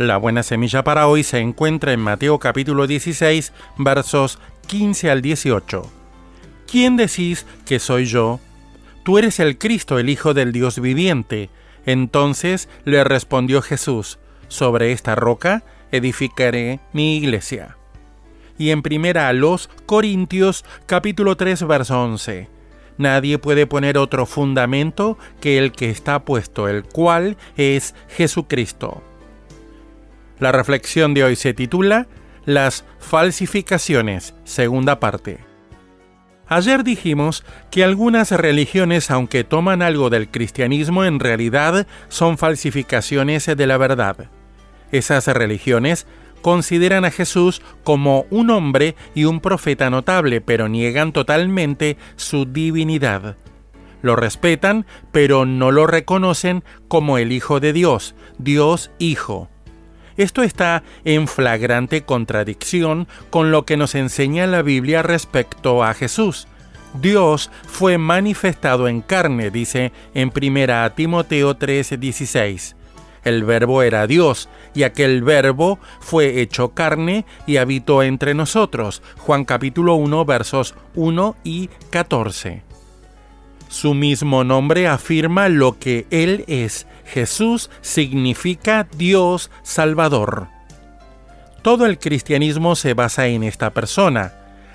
La buena semilla para hoy se encuentra en Mateo capítulo 16, versos 15 al 18. ¿Quién decís que soy yo? Tú eres el Cristo, el Hijo del Dios viviente. Entonces le respondió Jesús, sobre esta roca edificaré mi iglesia. Y en primera a los Corintios capítulo 3, verso 11. Nadie puede poner otro fundamento que el que está puesto, el cual es Jesucristo. La reflexión de hoy se titula Las falsificaciones, segunda parte. Ayer dijimos que algunas religiones, aunque toman algo del cristianismo, en realidad son falsificaciones de la verdad. Esas religiones consideran a Jesús como un hombre y un profeta notable, pero niegan totalmente su divinidad. Lo respetan, pero no lo reconocen como el Hijo de Dios, Dios Hijo. Esto está en flagrante contradicción con lo que nos enseña la Biblia respecto a Jesús. Dios fue manifestado en carne, dice en 1 Timoteo 3:16. El verbo era Dios, y aquel verbo fue hecho carne y habitó entre nosotros. Juan capítulo 1 versos 1 y 14. Su mismo nombre afirma lo que Él es. Jesús significa Dios Salvador. Todo el cristianismo se basa en esta persona.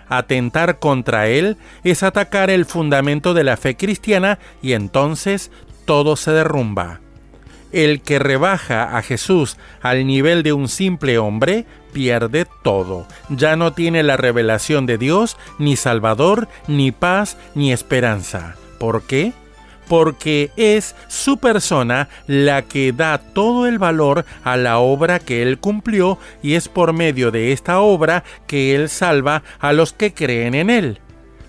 Atentar contra Él es atacar el fundamento de la fe cristiana y entonces todo se derrumba. El que rebaja a Jesús al nivel de un simple hombre pierde todo. Ya no tiene la revelación de Dios, ni Salvador, ni paz, ni esperanza. ¿Por qué? Porque es su persona la que da todo el valor a la obra que Él cumplió y es por medio de esta obra que Él salva a los que creen en Él.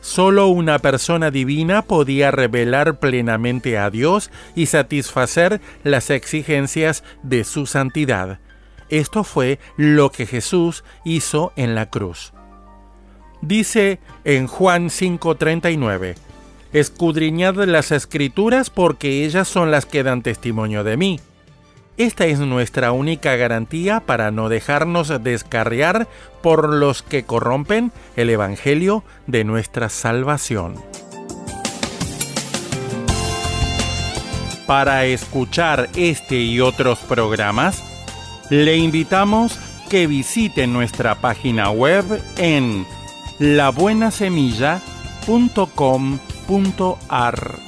Solo una persona divina podía revelar plenamente a Dios y satisfacer las exigencias de su santidad. Esto fue lo que Jesús hizo en la cruz. Dice en Juan 5:39, Escudriñad las escrituras porque ellas son las que dan testimonio de mí. Esta es nuestra única garantía para no dejarnos descarriar por los que corrompen el Evangelio de nuestra salvación. Para escuchar este y otros programas, le invitamos que visite nuestra página web en labuenasemilla.com ar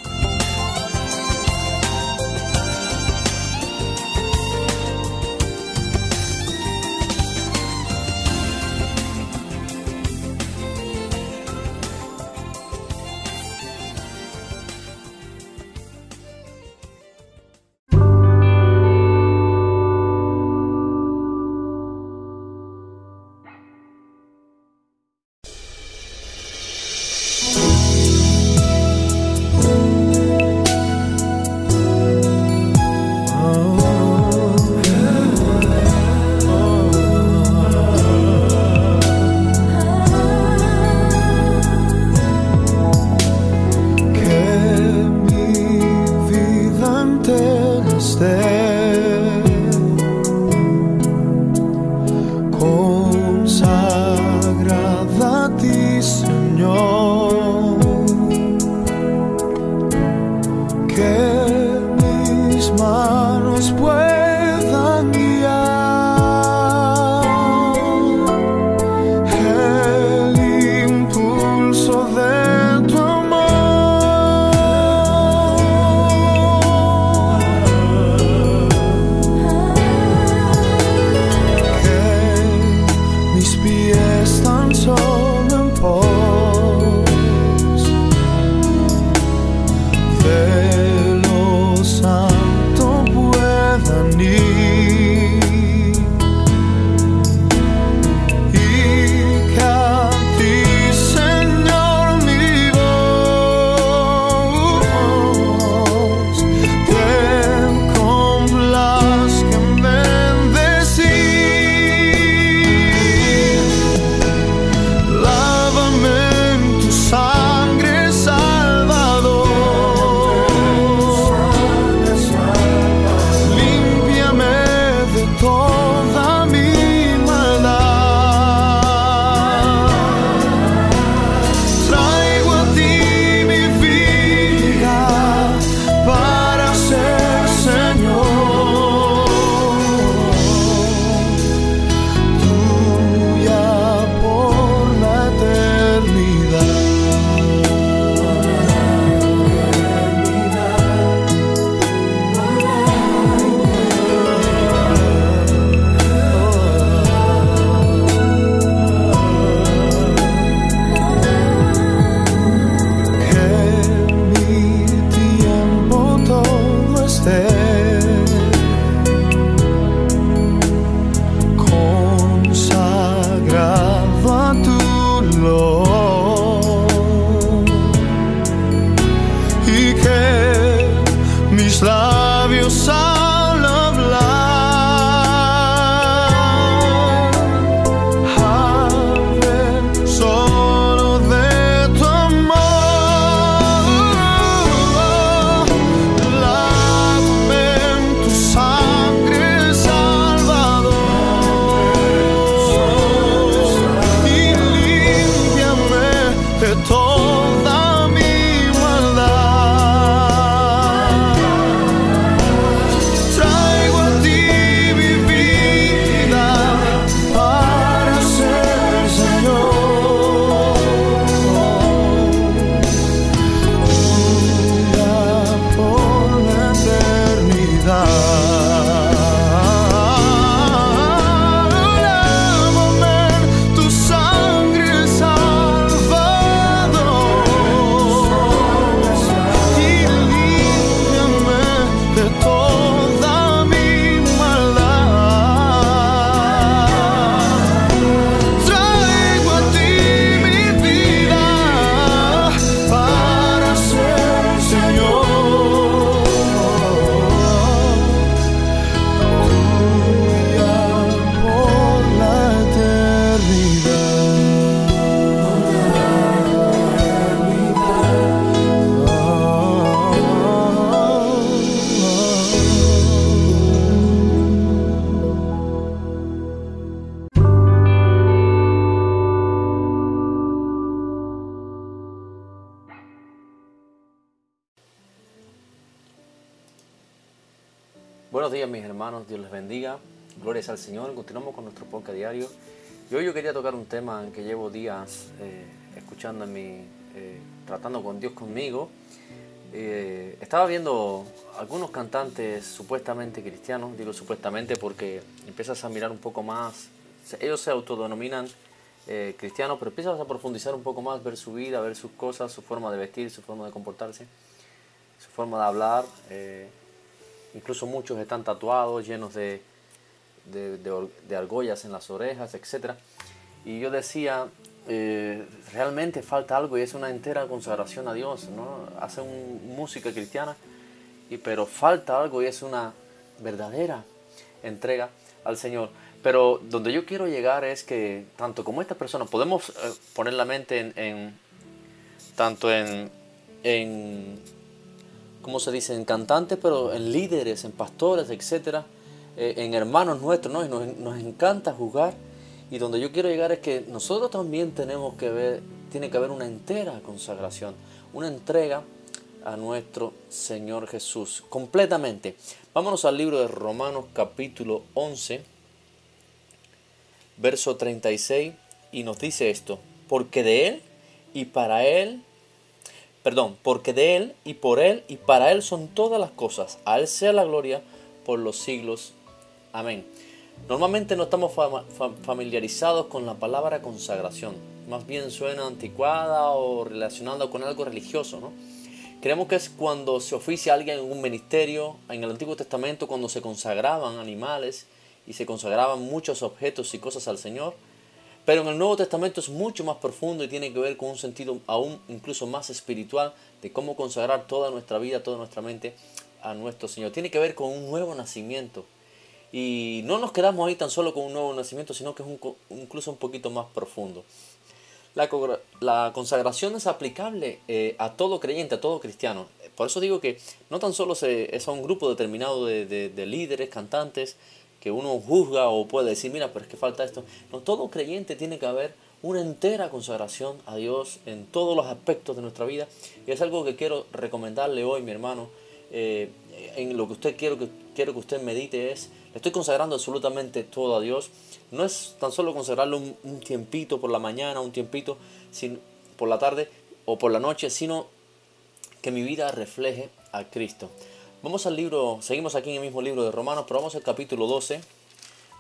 glorias al Señor, continuamos con nuestro podcast diario y hoy yo quería tocar un tema que llevo días eh, escuchando en mi, eh, tratando con Dios conmigo. Eh, estaba viendo algunos cantantes supuestamente cristianos, digo supuestamente porque empiezas a mirar un poco más, ellos se autodenominan cristianos, pero empiezas a profundizar un poco más, ver su vida, ver sus cosas, su forma de vestir, su forma de comportarse, su forma de hablar. incluso muchos están tatuados, llenos de, de, argollas en las orejas, etc. Y yo decía, eh, realmente falta algo y es una entera consagración a Dios, ¿no? Hacen música cristiana, y, pero falta algo y es una verdadera entrega al Señor. Pero donde yo quiero llegar es que tanto como estas personas podemos eh, poner la mente en, en tanto en, en, ¿cómo se dice? En cantantes, pero en líderes, en pastores, etcétera eh, en hermanos nuestros, ¿no? Y nos, encanta jugar. Y donde yo quiero llegar es que nosotros también tenemos que ver, tiene que haber una entera consagración, una entrega a nuestro Señor Jesús, completamente. Vámonos al libro de Romanos capítulo 11, verso 36, y nos dice esto, porque de Él y para Él, perdón, porque de Él y por Él y para Él son todas las cosas, a Él sea la gloria por los siglos Amén. Normalmente no estamos familiarizados con la palabra consagración. Más bien suena anticuada o relacionada con algo religioso, ¿no? Creemos que es cuando se oficia alguien en un ministerio. En el Antiguo Testamento, cuando se consagraban animales y se consagraban muchos objetos y cosas al Señor. Pero en el Nuevo Testamento es mucho más profundo y tiene que ver con un sentido aún incluso más espiritual de cómo consagrar toda nuestra vida, toda nuestra mente a nuestro Señor. Tiene que ver con un nuevo nacimiento y no nos quedamos ahí tan solo con un nuevo nacimiento, sino que es incluso un poquito más profundo. La, la consagración es aplicable eh, a todo creyente, a todo cristiano. Por eso digo que no tan solo es a un grupo determinado de, de, líderes, cantantes, que uno juzga o puede decir, mira, pero es que falta esto. No, todo creyente tiene que haber una entera consagración a Dios en todos los aspectos de nuestra vida. Y es algo que quiero recomendarle hoy, mi hermano. Eh, en lo que usted quiero que, quiero que usted medite es estoy consagrando absolutamente todo a Dios. No es tan solo consagrarlo un, tiempito por la mañana, un tiempito sin, por la tarde o por la noche, sino que mi vida refleje a Cristo. Vamos al libro, seguimos aquí en el mismo libro de Romanos, pero vamos al capítulo 12,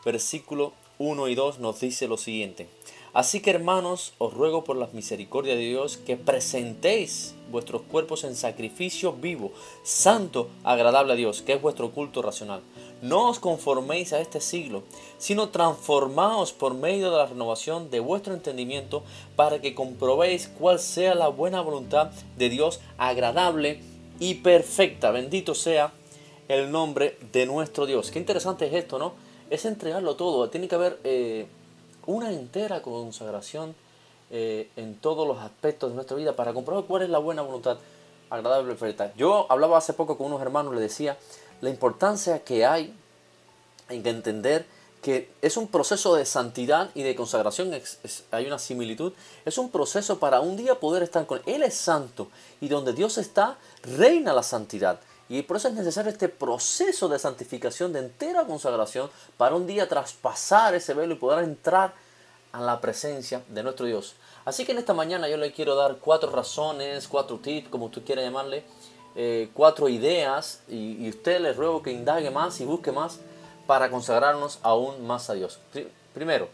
versículo 1 y 2 nos dice lo siguiente. Así que hermanos, os ruego por la misericordia de Dios que presentéis vuestros cuerpos en sacrificio vivo, santo, agradable a Dios, que es vuestro culto racional. No os conforméis a este siglo, sino transformaos por medio de la renovación de vuestro entendimiento para que comprobéis cuál sea la buena voluntad de Dios agradable y perfecta. Bendito sea el nombre de nuestro Dios. Qué interesante es esto, ¿no? Es entregarlo todo. Tiene que haber eh, una entera consagración eh, en todos los aspectos de nuestra vida para comprobar cuál es la buena voluntad agradable y perfecta. Yo hablaba hace poco con unos hermanos, les decía, la importancia que hay en entender que es un proceso de santidad y de consagración, hay una similitud, es un proceso para un día poder estar con Él. Él es santo y donde Dios está, reina la santidad. Y por eso es necesario este proceso de santificación, de entera consagración, para un día traspasar ese velo y poder entrar a la presencia de nuestro Dios. Así que en esta mañana yo le quiero dar cuatro razones, cuatro tips, como tú quieras llamarle, eh, cuatro ideas y, usted le ruego que indague más y busque más para consagrarnos aún más a Dios. Primero,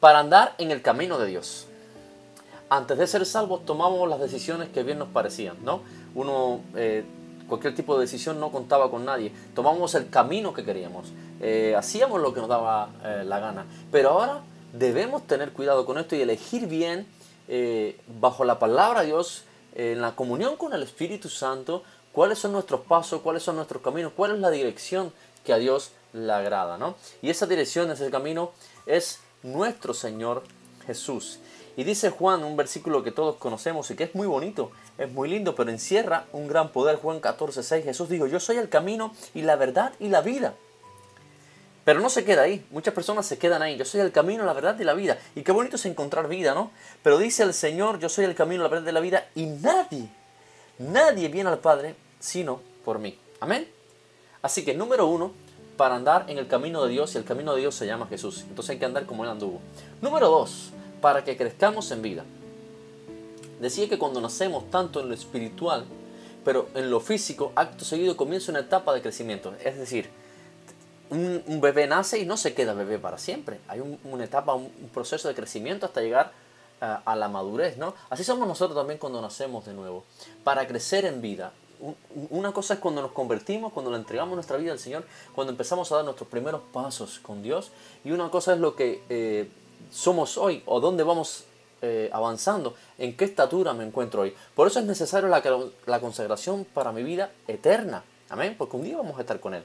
para andar en el camino de Dios. Antes de ser salvos tomamos las decisiones que bien nos parecían, ¿no? Uno, eh, cualquier tipo de decisión no contaba con nadie. Tomamos el camino que queríamos. Eh, hacíamos lo que nos daba la gana. Pero ahora debemos tener cuidado con esto y elegir bien bajo la palabra de Dios en la comunión con el Espíritu Santo, cuáles son nuestros pasos, cuáles son nuestros caminos, cuál es la dirección que a Dios le agrada, ¿no? Y esa dirección, ese camino es nuestro Señor Jesús. Y dice Juan, un versículo que todos conocemos y que es muy bonito, es muy lindo, pero encierra un gran poder. Juan 14, 6, Jesús dijo, yo soy el camino y la verdad y la vida. Pero no se queda ahí. Muchas personas se quedan ahí. Yo soy el camino, la verdad y la vida. Y qué bonito es encontrar vida, ¿no? Pero dice el Señor, yo soy el camino, la verdad y la vida. Y nadie, nadie viene al Padre sino por mí. Amén. Así que número uno, para andar en el camino de Dios y el camino de Dios se llama Jesús. Entonces hay que andar como Él anduvo. Número dos, para que crezcamos en vida. Decía que cuando nacemos tanto en lo espiritual, pero en lo físico, acto seguido comienza una etapa de crecimiento. Es decir, un, bebé nace y no se queda bebé para siempre. Hay una etapa, un, proceso de crecimiento hasta llegar a, a la madurez, ¿no? Así somos nosotros también cuando nacemos de nuevo. Para crecer en vida, una cosa es cuando nos convertimos, cuando le entregamos nuestra vida al Señor, cuando empezamos a dar nuestros primeros pasos con Dios. Y una cosa es lo que eh, somos hoy o dónde vamos eh, avanzando, en qué estatura me encuentro hoy. Por eso es necesario la, la consagración para mi vida eterna. Amén, porque un día vamos a estar con Él.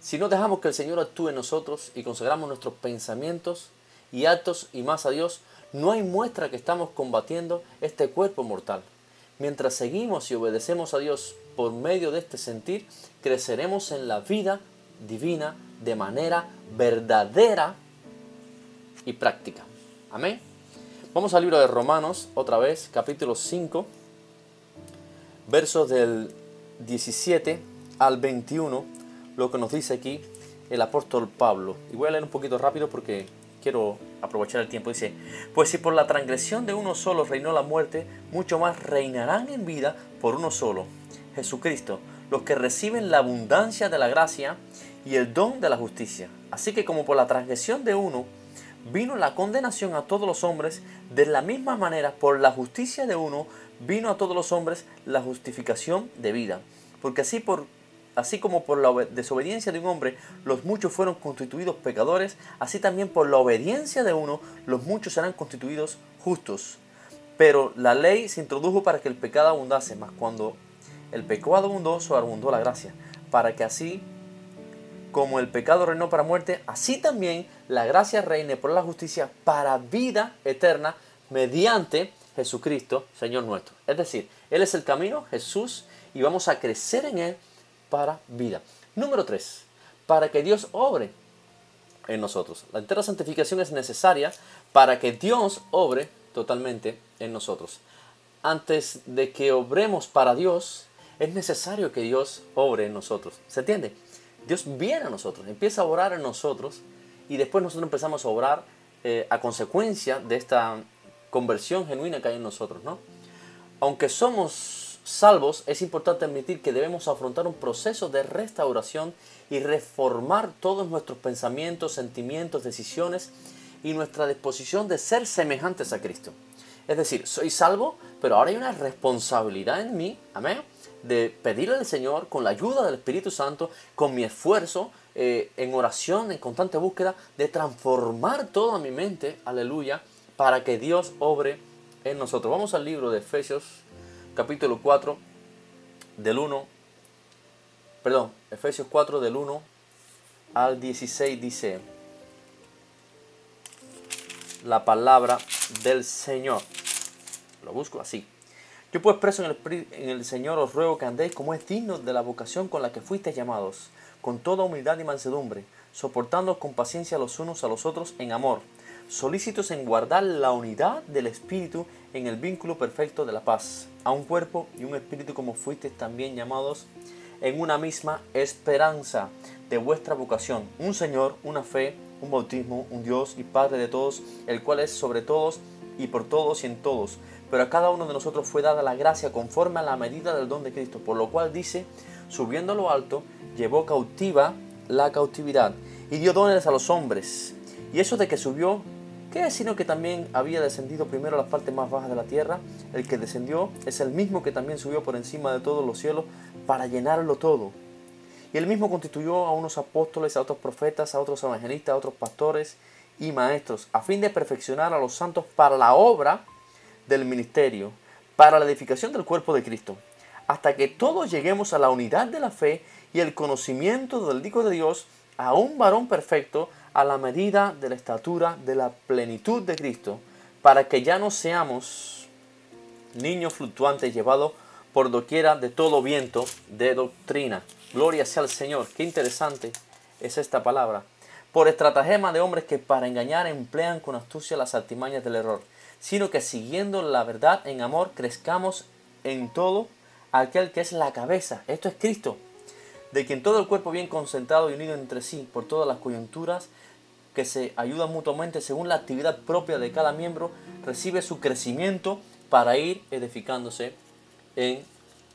Si no dejamos que el Señor actúe en nosotros y consagramos nuestros pensamientos y actos y más a Dios, no hay muestra que estamos combatiendo este cuerpo mortal. Mientras seguimos y obedecemos a Dios por medio de este sentir, creceremos en la vida divina de manera verdadera y práctica. Amén. Vamos al libro de Romanos, otra vez, capítulo 5, versos del 17 al 21, lo que nos dice aquí el apóstol Pablo. Y voy a leer un poquito rápido porque quiero aprovechar el tiempo. Dice, pues si por la transgresión de uno solo reinó la muerte, mucho más reinarán en vida por uno solo, Jesucristo, los que reciben la abundancia de la gracia y el don de la justicia. Así que como por la transgresión de uno vino la condenación a todos los hombres, de la misma manera por la justicia de uno vino a todos los hombres la justificación de vida. Porque así por Así como por la desobediencia de un hombre los muchos fueron constituidos pecadores, así también por la obediencia de uno los muchos serán constituidos justos. Pero la ley se introdujo para que el pecado abundase, mas cuando el pecado abundó, so abundó la gracia, para que así como el pecado reinó para muerte, así también la gracia reine por la justicia para vida eterna mediante Jesucristo, Señor nuestro. Es decir, Él es el camino, Jesús, y vamos a crecer en Él para vida. Número 3. Para que Dios obre en nosotros. La entera santificación es necesaria para que Dios obre totalmente en nosotros. Antes de que obremos para Dios, es necesario que Dios obre en nosotros. ¿Se entiende? Dios viene a nosotros, empieza a orar en nosotros y después nosotros empezamos a obrar eh, a consecuencia de esta conversión genuina que hay en nosotros, ¿no? Aunque somos salvos, es importante admitir que debemos afrontar un proceso de restauración y reformar todos nuestros pensamientos, sentimientos, decisiones y nuestra disposición de ser semejantes a Cristo. Es decir, soy salvo, pero ahora hay una responsabilidad en mí, amén, de pedirle al Señor con la ayuda del Espíritu Santo, con mi esfuerzo, eh, en oración, en constante búsqueda, de transformar toda mi mente, aleluya, para que Dios obre en nosotros. Vamos al libro de Efesios capítulo 4 del 1, perdón, Efesios 4 del 1 al 16 dice la palabra del Señor. Lo busco así. Yo pues preso en el, Señor os ruego que andéis como es digno de la vocación con la que fuisteis llamados, con toda humildad y mansedumbre, soportando con paciencia los unos a los otros en amor, solícitos en guardar la unidad del Espíritu en el vínculo perfecto de la paz, a un cuerpo y un espíritu como fuisteis también llamados en una misma esperanza de vuestra vocación, un Señor, una fe, un bautismo, un Dios y Padre de todos, el cual es sobre todos y por todos y en todos. Pero a cada uno de nosotros fue dada la gracia conforme a la medida del don de Cristo, por lo cual dice, subiendo a lo alto, llevó cautiva la cautividad y dio dones a los hombres. Y eso de que subió ¿Qué sino que también había descendido primero a las partes más bajas de la tierra? El que descendió es el mismo que también subió por encima de todos los cielos para llenarlo todo. Y él mismo constituyó a unos apóstoles, a otros profetas, a otros evangelistas, a otros pastores y maestros, a fin de perfeccionar a los santos para la obra del ministerio, para la edificación del cuerpo de Cristo, hasta que todos lleguemos a la unidad de la fe y el conocimiento del Hijo de Dios, a un varón perfecto, a la medida de la estatura de la plenitud de Cristo, para que ya no seamos niños fluctuantes llevados por doquiera de todo viento de doctrina. Gloria sea al Señor. Qué interesante es esta palabra. Por estratagema de hombres que para engañar emplean con astucia las artimañas del error, sino que siguiendo la verdad en amor crezcamos en todo aquel que es la cabeza. Esto es Cristo de quien todo el cuerpo bien concentrado y unido entre sí por todas las coyunturas, que se ayudan mutuamente según la actividad propia de cada miembro, recibe su crecimiento para ir edificándose en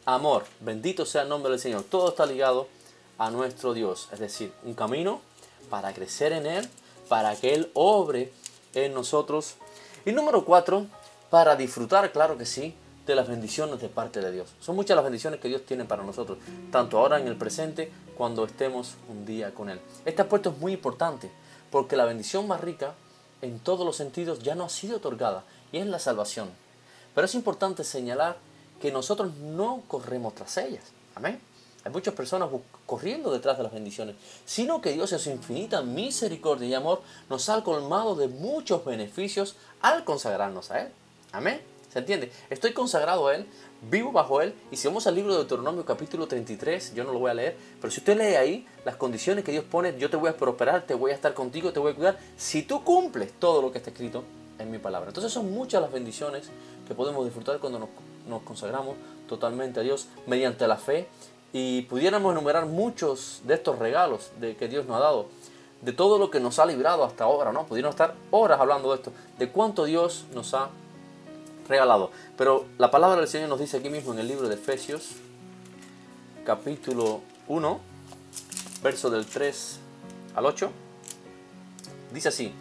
amor. Bendito sea el nombre del Señor. Todo está ligado a nuestro Dios, es decir, un camino para crecer en Él, para que Él obre en nosotros. Y número cuatro, para disfrutar, claro que sí, de las bendiciones de parte de Dios. Son muchas las bendiciones que Dios tiene para nosotros, tanto ahora en el presente, cuando estemos un día con Él. Este aspecto es muy importante, porque la bendición más rica, en todos los sentidos, ya no ha sido otorgada, y es la salvación. Pero es importante señalar que nosotros no corremos tras ellas. Amén. Hay muchas personas corriendo detrás de las bendiciones, sino que Dios en su infinita misericordia y amor nos ha colmado de muchos beneficios al consagrarnos a Él. Amén. ¿Se entiende? Estoy consagrado a Él, vivo bajo Él, y si vamos al libro de Deuteronomio capítulo 33, yo no lo voy a leer, pero si usted lee ahí las condiciones que Dios pone, yo te voy a prosperar, te voy a estar contigo, te voy a cuidar, si tú cumples todo lo que está escrito en mi palabra. Entonces son muchas las bendiciones que podemos disfrutar cuando nos, nos consagramos totalmente a Dios mediante la fe y pudiéramos enumerar muchos de estos regalos de que Dios nos ha dado, de todo lo que nos ha librado hasta ahora, ¿no? Pudiéramos estar horas hablando de esto, de cuánto Dios nos ha regalado. Pero la palabra del Señor nos dice aquí mismo en el libro de Efesios, capítulo 1, verso del 3 al 8, dice así,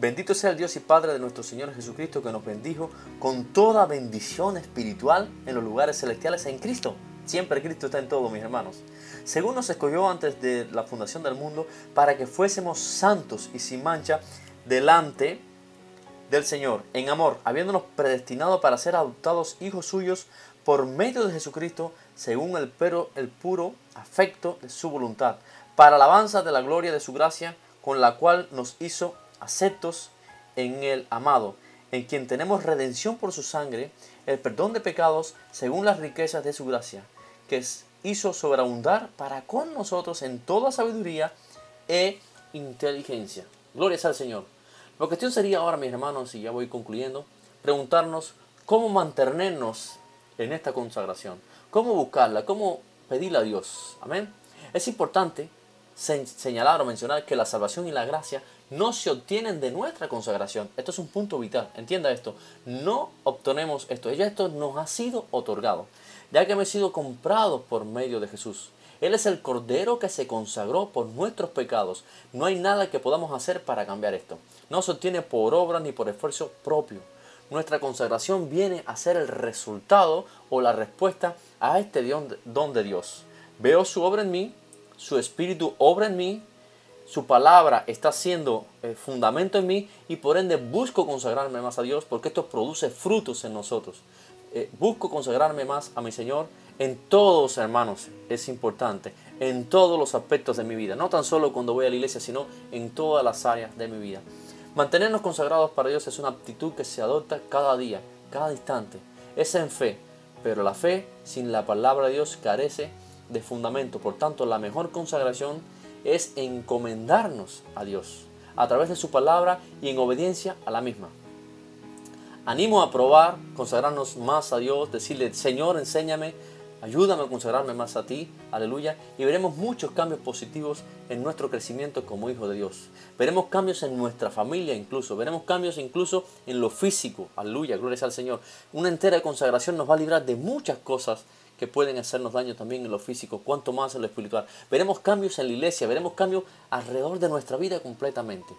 Bendito sea el Dios y Padre de nuestro Señor Jesucristo que nos bendijo con toda bendición espiritual en los lugares celestiales en Cristo. Siempre Cristo está en todo, mis hermanos. Según nos escogió antes de la fundación del mundo para que fuésemos santos y sin mancha delante del Señor, en amor, habiéndonos predestinado para ser adoptados hijos suyos por medio de Jesucristo, según el, el puro afecto de su voluntad, para alabanza de la gloria de su gracia, con la cual nos hizo aceptos en el amado, en quien tenemos redención por su sangre, el perdón de pecados, según las riquezas de su gracia, que hizo sobreabundar para con nosotros en toda sabiduría e inteligencia. Gloria al Señor. La cuestión sería ahora, mis hermanos, y ya voy concluyendo, preguntarnos cómo mantenernos en esta consagración, cómo buscarla, cómo pedirla a Dios. Amén. Es importante señalar o mencionar que la salvación y la gracia no se obtienen de nuestra consagración. Esto es un punto vital. Entienda esto. No obtenemos esto. Ya esto nos ha sido otorgado. Ya que hemos sido comprados por medio de Jesús. Él es el Cordero que se consagró por nuestros pecados. No hay nada que podamos hacer para cambiar esto. No se obtiene por obra ni por esfuerzo propio. Nuestra consagración viene a ser el resultado o la respuesta a este don de Dios. Veo su obra en mí, su espíritu obra en mí, su palabra está siendo eh, fundamento en mí y por ende busco consagrarme más a Dios porque esto produce frutos en nosotros. Eh, busco consagrarme más a mi Señor en todos, hermanos, es importante, en todos los aspectos de mi vida, no tan solo cuando voy a la iglesia, sino en todas las áreas de mi vida. Mantenernos consagrados para Dios es una actitud que se adopta cada día, cada instante. Es en fe, pero la fe sin la palabra de Dios carece de fundamento. Por tanto, la mejor consagración es encomendarnos a Dios a través de su palabra y en obediencia a la misma. Animo a probar, consagrarnos más a Dios, decirle, Señor, enséñame, ayúdame a consagrarme más a ti, aleluya, y veremos muchos cambios positivos en nuestro crecimiento como hijo de Dios. Veremos cambios en nuestra familia incluso, veremos cambios incluso en lo físico, aleluya, gloria al Señor. Una entera consagración nos va a librar de muchas cosas que pueden hacernos daño también en lo físico, cuanto más en lo espiritual. Veremos cambios en la iglesia, veremos cambios alrededor de nuestra vida completamente.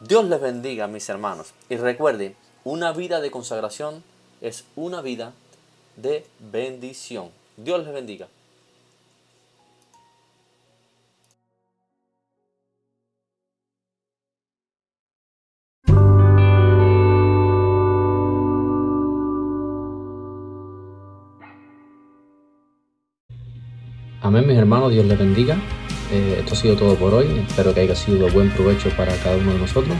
Dios les bendiga, mis hermanos, y recuerden, una vida de consagración es una vida de bendición. Dios les bendiga. Amén, mis hermanos, Dios les bendiga. Eh, esto ha sido todo por hoy. Espero que haya sido buen provecho para cada uno de nosotros.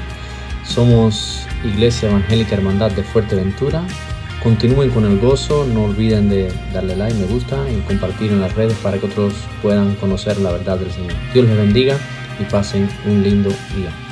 Somos Iglesia Evangélica Hermandad de Fuerteventura. Continúen con el gozo, no olviden de darle like, me gusta y compartir en las redes para que otros puedan conocer la verdad del Señor. Dios les bendiga y pasen un lindo día.